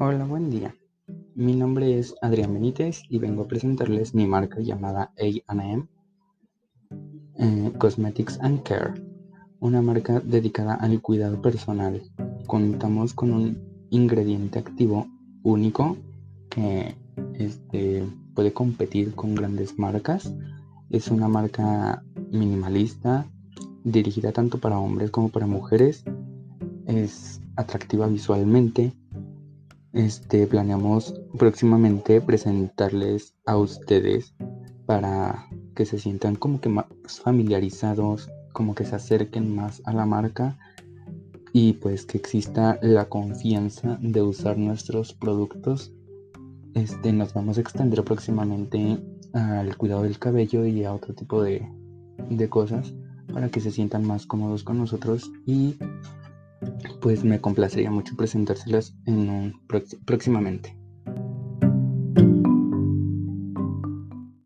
Hola, buen día. Mi nombre es Adrián Benítez y vengo a presentarles mi marca llamada AM eh, Cosmetics and Care, una marca dedicada al cuidado personal. Contamos con un ingrediente activo único que este, puede competir con grandes marcas. Es una marca minimalista, dirigida tanto para hombres como para mujeres. Es atractiva visualmente este, planeamos próximamente presentarles a ustedes para que se sientan como que más familiarizados, como que se acerquen más a la marca y pues que exista la confianza de usar nuestros productos. Este, nos vamos a extender próximamente al cuidado del cabello y a otro tipo de, de cosas para que se sientan más cómodos con nosotros y pues me complacería mucho presentárselas en un próximamente.